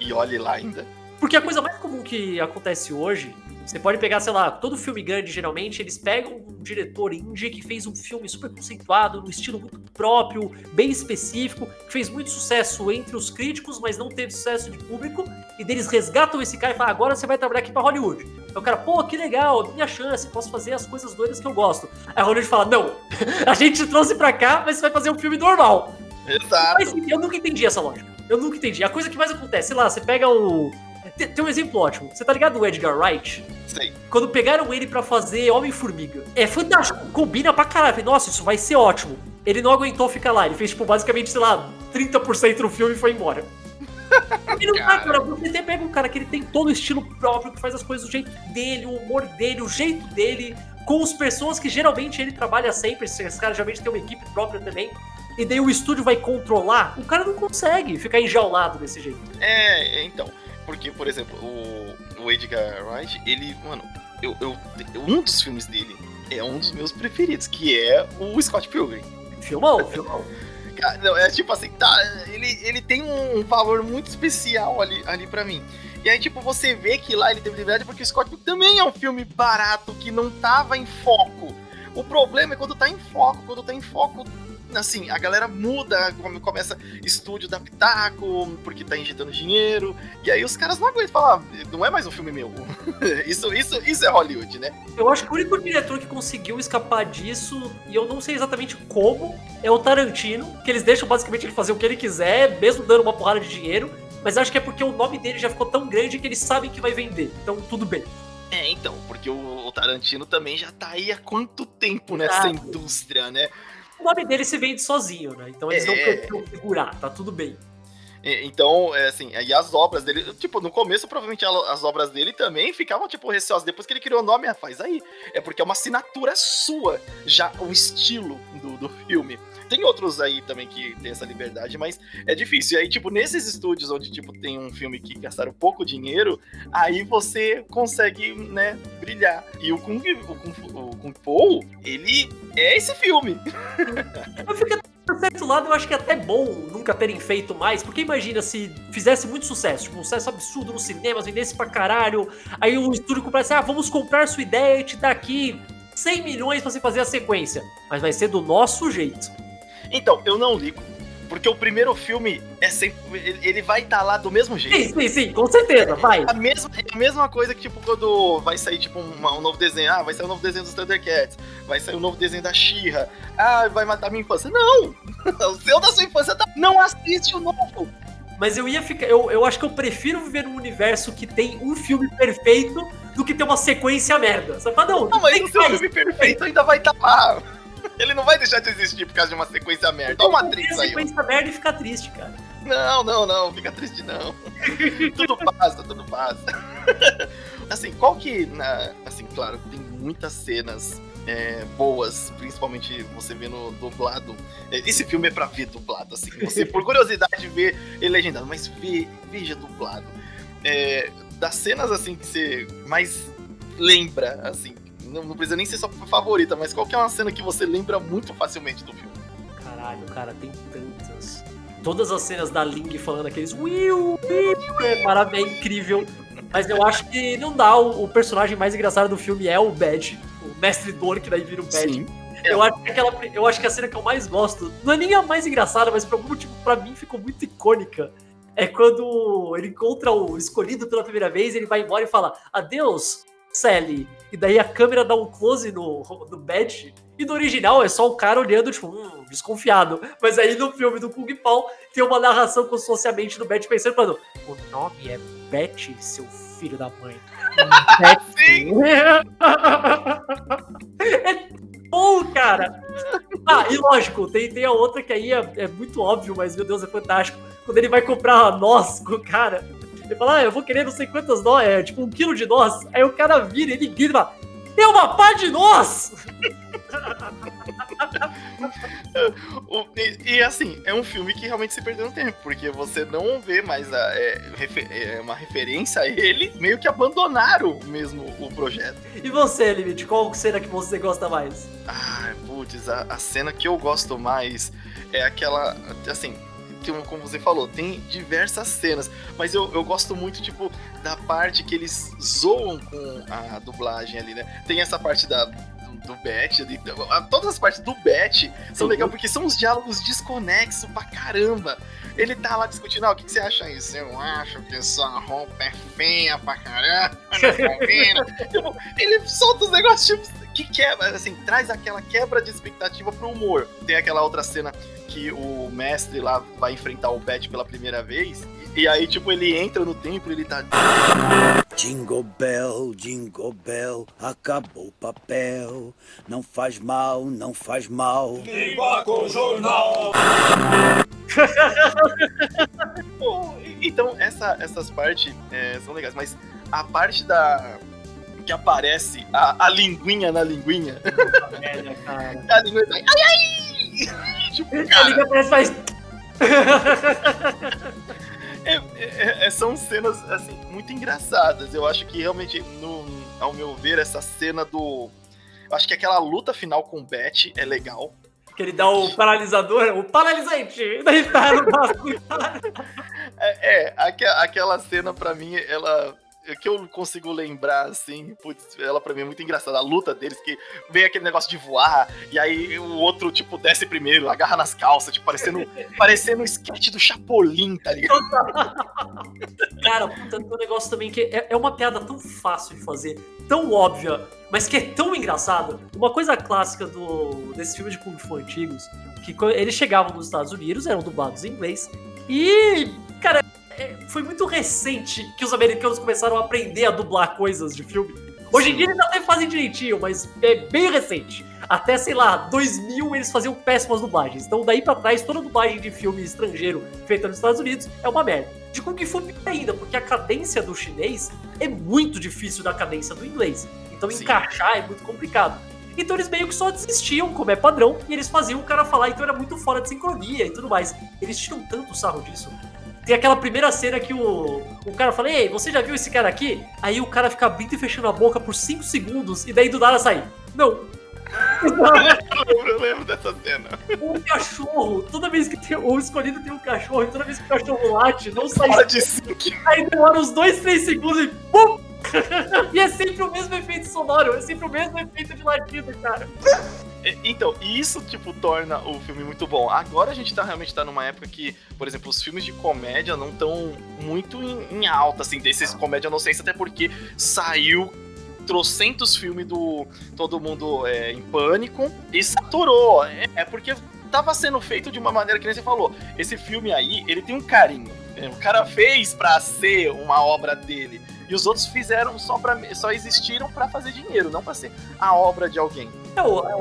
E olhe lá ainda. Porque a coisa mais comum que acontece hoje, você pode pegar, sei lá, todo filme grande, geralmente, eles pegam um diretor indie que fez um filme super conceituado, num estilo muito próprio, bem específico, que fez muito sucesso entre os críticos, mas não teve sucesso de público, e deles resgatam esse cara e falam, agora você vai trabalhar aqui pra Hollywood. Aí o cara, pô, que legal, minha chance, posso fazer as coisas doidas que eu gosto. Aí a Hollywood fala, não, (laughs) a gente te trouxe pra cá, mas você vai fazer um filme normal. Exato. Mas eu nunca entendi essa lógica. Eu nunca entendi. A coisa que mais acontece, sei lá, você pega o. Tem, tem um exemplo ótimo. Você tá ligado o Edgar Wright? Sei. Quando pegaram ele pra fazer Homem-Formiga. É fantástico. Combina pra caralho. Nossa, isso vai ser ótimo. Ele não aguentou ficar lá. Ele fez, tipo, basicamente, sei lá, 30% do filme e foi embora. (laughs) E não dá, Cara. cara. Você até pega um cara que ele tem todo o estilo próprio, que faz as coisas do jeito dele, o humor dele, o jeito dele, com as pessoas que geralmente ele trabalha sempre. Esse cara geralmente tem uma equipe própria também. E daí o estúdio vai controlar. O cara não consegue ficar enjaulado desse jeito. É, é, então. Porque, por exemplo, o, o Edgar Wright, ele, mano, eu, eu, um dos filmes dele é um dos meus preferidos, que é o Scott Pilgrim. Filmão, filmão. (laughs) Cara, não, é tipo assim, tá, ele, ele tem um valor muito especial ali, ali pra mim. E aí, tipo, você vê que lá ele teve liberdade porque o Scott Pilgrim também é um filme barato, que não tava em foco. O problema é quando tá em foco, quando tá em foco, assim, a galera muda, come- começa estúdio da Pitaco, porque tá injetando dinheiro, e aí os caras não aguentam falar, "Ah, não é mais um filme meu. (laughs) isso, isso, isso é Hollywood, né? Eu acho que o único diretor que conseguiu escapar disso, e eu não sei exatamente como, é o Tarantino, que eles deixam basicamente ele fazer o que ele quiser, mesmo dando uma porrada de dinheiro, mas acho que é porque o nome dele já ficou tão grande que eles sabem que vai vender. Então, tudo bem. É, então, porque o, o Tarantino também já tá aí há quanto tempo nessa Ah. indústria, né? O nome dele se vende sozinho, né? Então eles não É. precisam segurar, tá tudo bem. Então, é assim, e as obras dele, tipo, no começo, provavelmente as obras dele também ficavam, tipo, receosas. Depois que ele criou o nome, ah, faz aí. É porque é uma assinatura sua, já o estilo do, do filme. Tem outros aí também que tem essa liberdade, mas é difícil. E aí, tipo, nesses estúdios onde, tipo, tem um filme que gastaram pouco dinheiro, aí você consegue, né, brilhar. E o Kung, o Kung, o Kung ele é esse filme. Eu fico por certo lado, eu acho que é até bom nunca terem feito mais, porque imagina se fizesse muito sucesso, tipo, um sucesso absurdo nos cinemas, vendesse pra caralho, aí o estúdio comprasse, ah, vamos comprar sua ideia e te dar aqui 100 milhões pra você fazer a sequência. Mas vai ser do nosso jeito. Então, eu não ligo. Porque o primeiro filme é sempre. Ele vai estar lá do mesmo jeito. Sim, sim, sim, com certeza, vai. A mesma, é a mesma coisa que, tipo, quando vai sair, tipo, uma- um novo desenho. Ah, vai sair um novo desenho dos Thundercats. Vai sair um novo desenho da She-Ra. Ah, vai matar minha infância. Não! (laughs) O seu da sua infância tá... Não assiste o novo! Mas eu ia ficar. Eu, eu acho que eu prefiro viver num universo que tem um filme perfeito do que ter uma sequência merda. Você fala, não, Não, mas o seu filme perfeito ainda vai estar lá. Ele não vai deixar de existir por causa de uma sequência merda. Olha o Matrix aí, ó. sequência merda e ficar triste, cara. Não, não, não, fica triste não. (laughs) tudo passa, tudo passa. (laughs) assim, qual que, na, assim, claro, tem muitas cenas é, boas, principalmente você vendo dublado. É, Esse filme é pra ver dublado, assim. Você, por (laughs) curiosidade, vê ele legendado, mas vê, veja dublado. É, das cenas, assim, que você mais lembra, assim, não, não precisa nem ser sua favorita, mas qual que é uma cena que você lembra muito facilmente do filme? Caralho, cara, tem tantas. Todas as cenas da Ling falando aqueles Will, Will, é é incrível. Mas eu acho que não dá. O, o personagem mais engraçado do filme é o Bad, o mestre Dor, que daí vira o Bad. Eu acho, que aquela, eu acho que a cena que eu mais gosto, não é nem a mais engraçada, mas por algum motivo pra mim ficou muito icônica. É quando ele encontra o escolhido pela primeira vez, ele vai embora e fala: Adeus, Sally. E daí a câmera dá um close no, no Bad. E no original é só o cara olhando, tipo, hum, desconfiado. Mas aí no filme do Kung Pao tem uma narração como se fosse a mente do Bad pensando, falando: O nome é Betty, seu filho da mãe. (laughs) Sim! (laughs) é bom, cara. Ah, e lógico, tem, tem a outra que aí é, é muito óbvio, mas meu Deus, é fantástico. Quando ele vai comprar a noz com o cara, Ele fala, ah, eu vou querer não sei quantas nós, é tipo um quilo de nós. Aí o cara vira, ele grita e fala, é uma pá de nós! (laughs) E, e, assim, é um filme que realmente se perdeu no tempo, porque você não vê mais a, é, refe- é, uma referência a ele, meio que abandonaram mesmo o projeto. E você, Limite, qual cena que você gosta mais? Ah, putz, a, a cena que eu gosto mais é aquela. Assim, como você falou, tem diversas cenas, mas eu, eu gosto muito, tipo, da parte que eles zoam com a dublagem ali, né? Tem essa parte da. Do do Bet, todas as partes do Bet são Sim. legais porque são uns diálogos desconexos pra caramba. Ele tá lá discutindo, ah, o que, que você acha isso? Eu acho que sua roupa é feia pra caramba, não combina. (laughs) Tipo, ele solta os negócios, tipo, que quebra, assim, traz aquela quebra de expectativa pro humor. Tem aquela outra cena que o mestre lá vai enfrentar o Bet pela primeira vez, e, e aí, tipo, ele entra no templo e ele tá. Jingle bell, jingle bell, acabou o papel. Não faz mal, não faz mal. Pô, (laughs) então, essa- essas partes é, são legais, mas a parte da. que aparece a, a linguinha na linguinha. (laughs) A linguinha tá. Ai, ai! (laughs) tipo, Ele cara. liga, parece mais. (laughs) É, é- é- são cenas, assim, muito engraçadas. Eu acho que realmente, no, ao meu ver, essa cena do. Eu acho que aquela luta final com o Bet é legal. Que ele dá o paralisador, o paralisante. (laughs) Daí tá no. É, é, aque- aquela cena pra mim, ela. É que eu consigo lembrar, assim, putz, ela pra mim é muito engraçada. A luta deles, que vem aquele negócio de voar, e aí o outro, tipo, desce primeiro, agarra nas calças, tipo, parecendo, (laughs) parecendo um sketch do Chapolin, tá ligado? (laughs) Cara, puta, tem um negócio também que é, é uma piada tão fácil de fazer, tão óbvia, mas que é tão engraçada. Uma coisa clássica do, desses filmes de Kung Fu antigos, que eles chegavam nos Estados Unidos, eram dublados em inglês, e, cara, foi muito recente que os americanos começaram a aprender a dublar coisas de filme. Hoje em dia eles até fazem direitinho, mas é bem recente. Até, sei lá, 2000 eles faziam péssimas dublagens. Então daí pra trás, toda dublagem de filme estrangeiro feita nos Estados Unidos é uma merda. De Kung Fu ainda, porque a cadência do chinês é muito difícil da cadência do inglês. Então Sim. encaixar é muito complicado. Então eles meio que só desistiam, como é padrão, e eles faziam o cara falar, então era muito fora de sincronia e tudo mais. Eles tiram tanto sarro disso. Tem aquela primeira cena que o, o cara fala, ei, você já viu esse cara aqui? Aí o cara fica abrindo e fechando a boca por 5 segundos, e daí do nada sai. Não. Eu lembro, eu lembro dessa cena. Um cachorro, toda vez que tem, o escolhido tem um cachorro, e toda vez que o cachorro late, não sai. Fora de sync. Aí demora uns 2, 3 segundos e pum! (laughs) e é sempre o mesmo efeito sonoro, é sempre o mesmo efeito de latido, cara. Então, isso, tipo, torna o filme muito bom. Agora a gente tá realmente tá numa época que, por exemplo, os filmes de comédia não estão muito em, em alta, assim, desses comédia inocência, até porque saiu trocentos filmes do Todo Mundo é, em Pânico e saturou. É, é porque tava sendo feito de uma maneira que nem você falou. Esse filme aí, ele tem um carinho. O cara fez pra ser uma obra dele. E os outros fizeram só para só existiram pra fazer dinheiro, não pra ser a obra de alguém.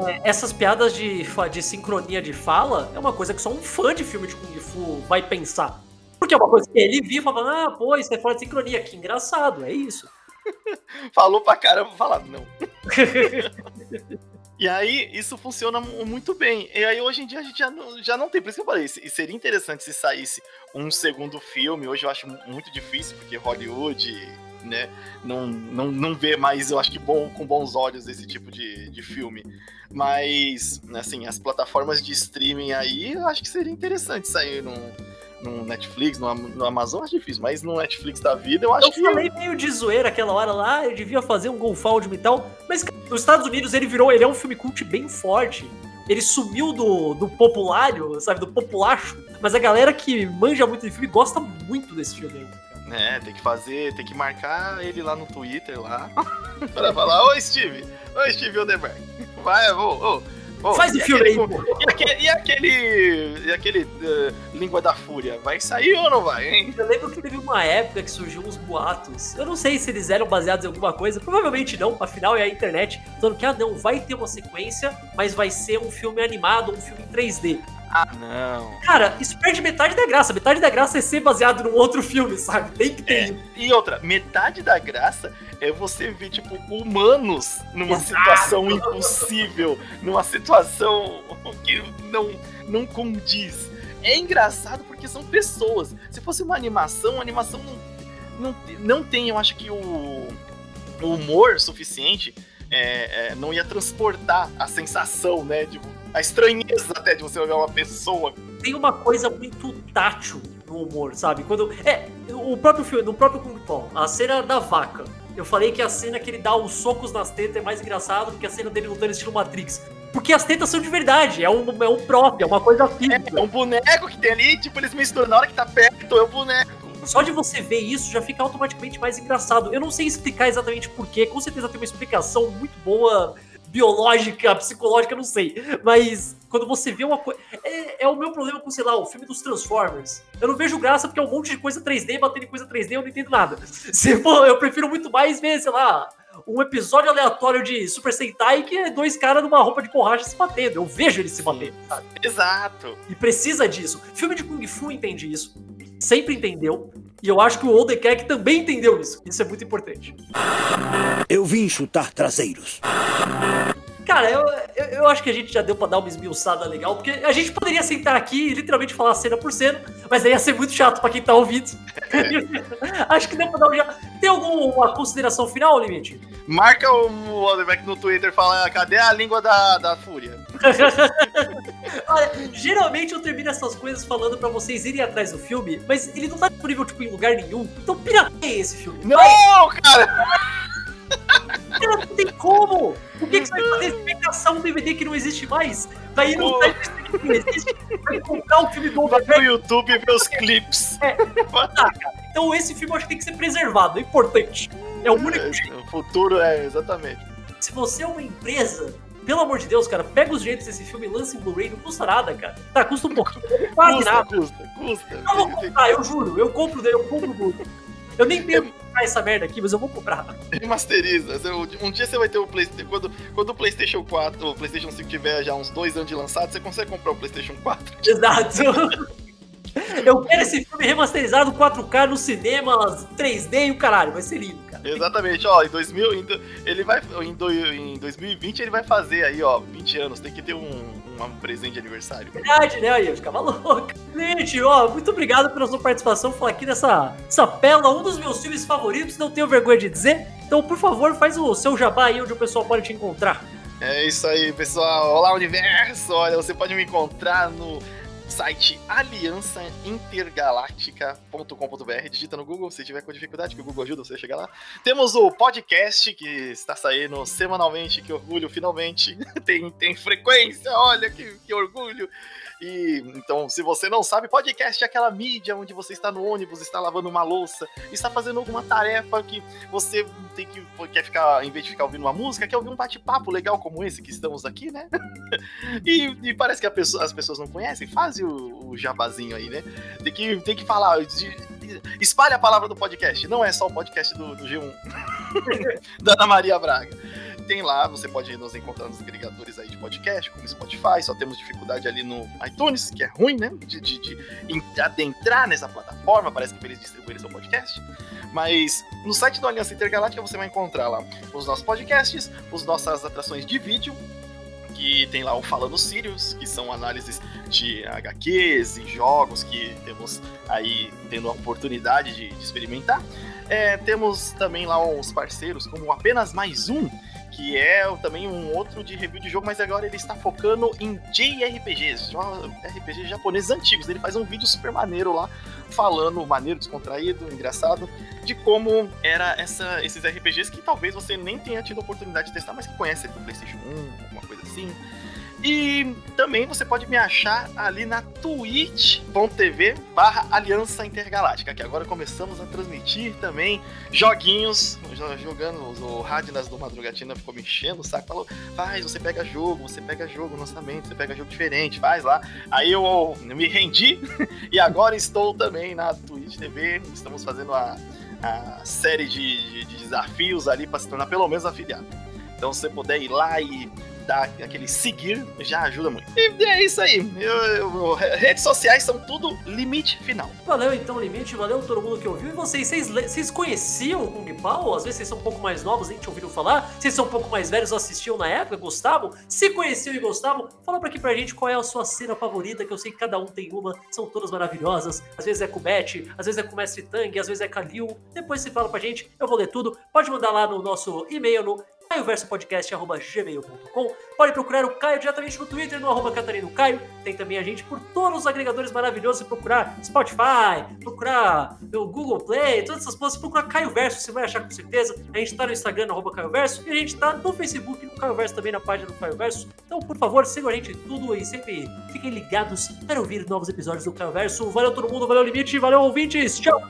É, essas piadas de, de sincronia de fala é uma coisa que só um fã de filme de Kung Fu vai pensar. Porque é uma coisa que ele viu e fala, ah, pô, isso é fora de sincronia, que engraçado, é isso. (laughs) Falou pra caramba, falar não. (laughs) E aí, isso funciona mu- muito bem. E aí, hoje em dia, a gente já não, já não tem. Por isso que eu falei, se- seria interessante se saísse um segundo filme. Hoje eu acho mu- muito difícil, porque Hollywood, né, não, não, não vê mais, eu acho que bom, com bons olhos esse tipo de, de filme. Mas, assim, as plataformas de streaming aí, eu acho que seria interessante sair num, num Netflix, no, no Amazon, acho difícil, mas no Netflix da vida, eu acho Eu que. falei meio de zoeira aquela hora lá, ele devia fazer um Golfald e tal, mas nos Estados Unidos ele virou, ele é um filme cult bem forte. Ele sumiu do, do populário, sabe, do populacho, mas a galera que manja muito de filme gosta muito desse filme aí. cara. É, tem que fazer, tem que marcar ele lá no Twitter lá. (laughs) pra falar, ô Steve, ô Steve Odeberg. Vai, ô, ô. ô, Faz o filme aí. E aquele, e aquele, e aquele eh, Língua da Fúria, vai sair ou não vai, hein? Eu lembro que teve uma época que surgiu uns boatos. Eu não sei se eles eram baseados em alguma coisa, provavelmente não, afinal é a internet. Falando que, ah, não, vai ter uma sequência, mas vai ser um filme animado, um filme em 3D. Ah, não. Cara, isso perde metade da graça. Metade da graça é ser baseado num outro filme, sabe? Tem que ter. É, e outra, metade da graça é você ver, tipo, humanos numa Exato. situação impossível, numa situação que não, não condiz. É engraçado porque são pessoas. Se fosse uma animação, a animação não, não, não tem, eu acho que o, o humor suficiente é, é, não ia transportar a sensação, né? A estranheza até de você olhar uma pessoa. Tem uma coisa muito tátil no humor, sabe? Quando. É, o próprio filme, no próprio Kung Pao, a cena da vaca. Eu falei que a cena que ele dá os socos nas tetas é mais engraçado do que a cena dele lutando estilo Matrix. Porque as tetas são de verdade, é um, é um próprio, é uma coisa física. É um boneco que tem ali, tipo, eles misturam. Na hora que tá perto, é o boneco. Só de você ver isso já fica automaticamente mais engraçado. Eu não sei explicar exatamente porquê, com certeza tem uma explicação muito boa, biológica, psicológica, não sei. Mas quando você vê uma coisa. É, é o meu problema com, sei lá, o filme dos Transformers. Eu não vejo graça porque é um monte de coisa 3D, batendo em coisa 3D, eu não entendo nada. (laughs) Se for, eu prefiro muito mais ver, sei lá. Um episódio aleatório de Super Sentai que é dois caras numa roupa de borracha se batendo. Eu vejo eles se batendo, sabe? Exato. E precisa disso. Filme de Kung Fu entende isso. Sempre entendeu. E eu acho que o Oldekek também entendeu isso. Isso é muito importante. Eu vim chutar traseiros. Cara, eu, eu, eu acho que a gente já deu pra dar uma esmiuçada legal, porque a gente poderia sentar aqui e literalmente falar cena por cena, mas aí ia ser muito chato pra quem tá ouvindo. (laughs) acho que deu pra dar um já. Tem alguma consideração final, Limite? Marca o Wonderback no Twitter e fala: cadê a língua da, da fúria? (laughs) Olha, geralmente eu termino essas coisas falando pra vocês irem atrás do filme, mas ele não tá disponível, tipo, em lugar nenhum. Então pirateia esse filme. Não, cara! Cara, não tem como! Por que, que você vai fazer explicação um DVD que não existe mais? Vai ir no site que não existe, vai comprar o filme do Vai no YouTube e ver os clipes. Então esse filme eu acho que tem que ser preservado, é importante. É o único jeito. O futuro é, exatamente. Se você é uma empresa, pelo amor de Deus, cara, pega os jeitos desse filme e lança em Blu-ray, não custa nada, cara. Tá, custa um pouquinho, quase Custa, nada. custa, custa. Eu vou comprar, eu juro, eu compro dele, eu compro tudo. Eu nem tenho que comprar essa merda aqui, mas eu vou comprar. (laughs) Remasteriza. Um dia você vai ter o PlayStation. Quando, quando o PlayStation 4, o PlayStation 5 tiver já uns dois anos de lançado, você consegue comprar o PlayStation 4. (laughs) Exato. Eu quero esse filme remasterizado 4K no cinema, 3D e o caralho, vai ser lindo. (laughs) Exatamente, ó, em 2000, em ele vai, em, do- em 2020 ele vai fazer aí, ó, 20 anos, tem que ter um, um presente de aniversário. Verdade, né? Eu ia ficar maluco. Gente, ó, muito obrigado pela sua participação. Falar aqui nessa essa pela, um dos meus filmes favoritos, não tenho vergonha de dizer. Então, por favor, faz o seu jabá aí onde o pessoal pode te encontrar. É isso aí, pessoal. Olá, universo! Olha, você pode me encontrar no site aliançaintergaláctica.com.br. Digita no Google se tiver com dificuldade, que o Google ajuda você a chegar lá. Temos o podcast que está saindo semanalmente, que orgulho, finalmente. (laughs) tem, tem frequência, olha que, que orgulho. E então, se você não sabe, podcast é aquela mídia onde você está no ônibus, está lavando uma louça, está fazendo alguma tarefa que você tem que quer ficar, em vez de ficar ouvindo uma música, quer ouvir um bate-papo legal como esse que estamos aqui, né? (laughs) e, e parece que pessoa- as pessoas não conhecem, faz o, o jabazinho aí, né? Tem que, tem que falar, de- espalha a palavra do podcast, não é só o podcast do, do G1, (laughs) da Ana Maria Braga. Tem lá, você pode nos encontrar nos agregadores aí de podcast, como Spotify, só temos dificuldade ali no iTunes, que é ruim, né? De, de, de en- adentrar nessa plataforma, parece que eles distribuírem seu podcast. Mas no site do Aliança Intergaláctica você vai encontrar lá os nossos podcasts, as nossas atrações de vídeo, que tem lá o Falando Sirius, que são análises de HQs e jogos que temos aí tendo a oportunidade de, de experimentar. É, temos também lá uns parceiros, como apenas mais um, que é também um outro de review de jogo, mas agora ele está focando em JRPGs, RPGs japoneses antigos. Ele faz um vídeo super maneiro lá, falando, maneiro, descontraído, engraçado, de como era essa, esses RPGs que talvez você nem tenha tido a oportunidade de testar, mas que conhece do PlayStation 1, alguma coisa assim. E também você pode me achar ali na twitch.tv barra Aliança Intergaláctica, que agora começamos a transmitir também joguinhos, jo- jogando, o Radinas do Madrugatina ficou me enchendo o saco, falou, faz, você pega jogo, você pega jogo, lançamento, você pega jogo diferente, faz lá. Aí eu me rendi (laughs) e agora estou também na Twitch TV, estamos fazendo a, a série de, de- de desafios ali para se tornar pelo menos afiliado. Então se você puder ir lá e dar aquele seguir já ajuda muito. E é isso aí. Eu, eu- redes sociais são tudo limite final. Valeu então, Limite, valeu todo mundo que ouviu. E vocês, vocês, vocês conheciam Kung Pao? Às vezes vocês são um pouco mais novos, nem te ouviram falar. Vocês são um pouco mais velhos, assistiam na época, gostavam? Se conheciam e gostavam, fala pra aqui pra gente qual é a sua cena favorita, que eu sei que cada um tem uma, são todas maravilhosas. Às vezes é com o Beth, às vezes é com o Mestre Tang, às vezes é com a Liu. Depois você fala pra gente, eu vou ler tudo. Pode mandar lá no nosso e-mail no caioversopodcast.gmail.com Pode procurar o Caio diretamente no Twitter, no arroba Catarino Caio. Tem também a gente por todos os agregadores maravilhosos. Se procurar Spotify, procurar o Google Play, todas essas coisas, procurar Caio Verso, você vai achar com certeza. A gente tá no Instagram, no arroba Caio Verso, e a gente tá no Facebook, no Caio Verso também, na página do Caio Verso. Então, por favor, sigam a gente em tudo e sempre fiquem ligados para ouvir novos episódios do Caio Verso. Valeu todo mundo, valeu Limite, valeu ouvintes, tchau!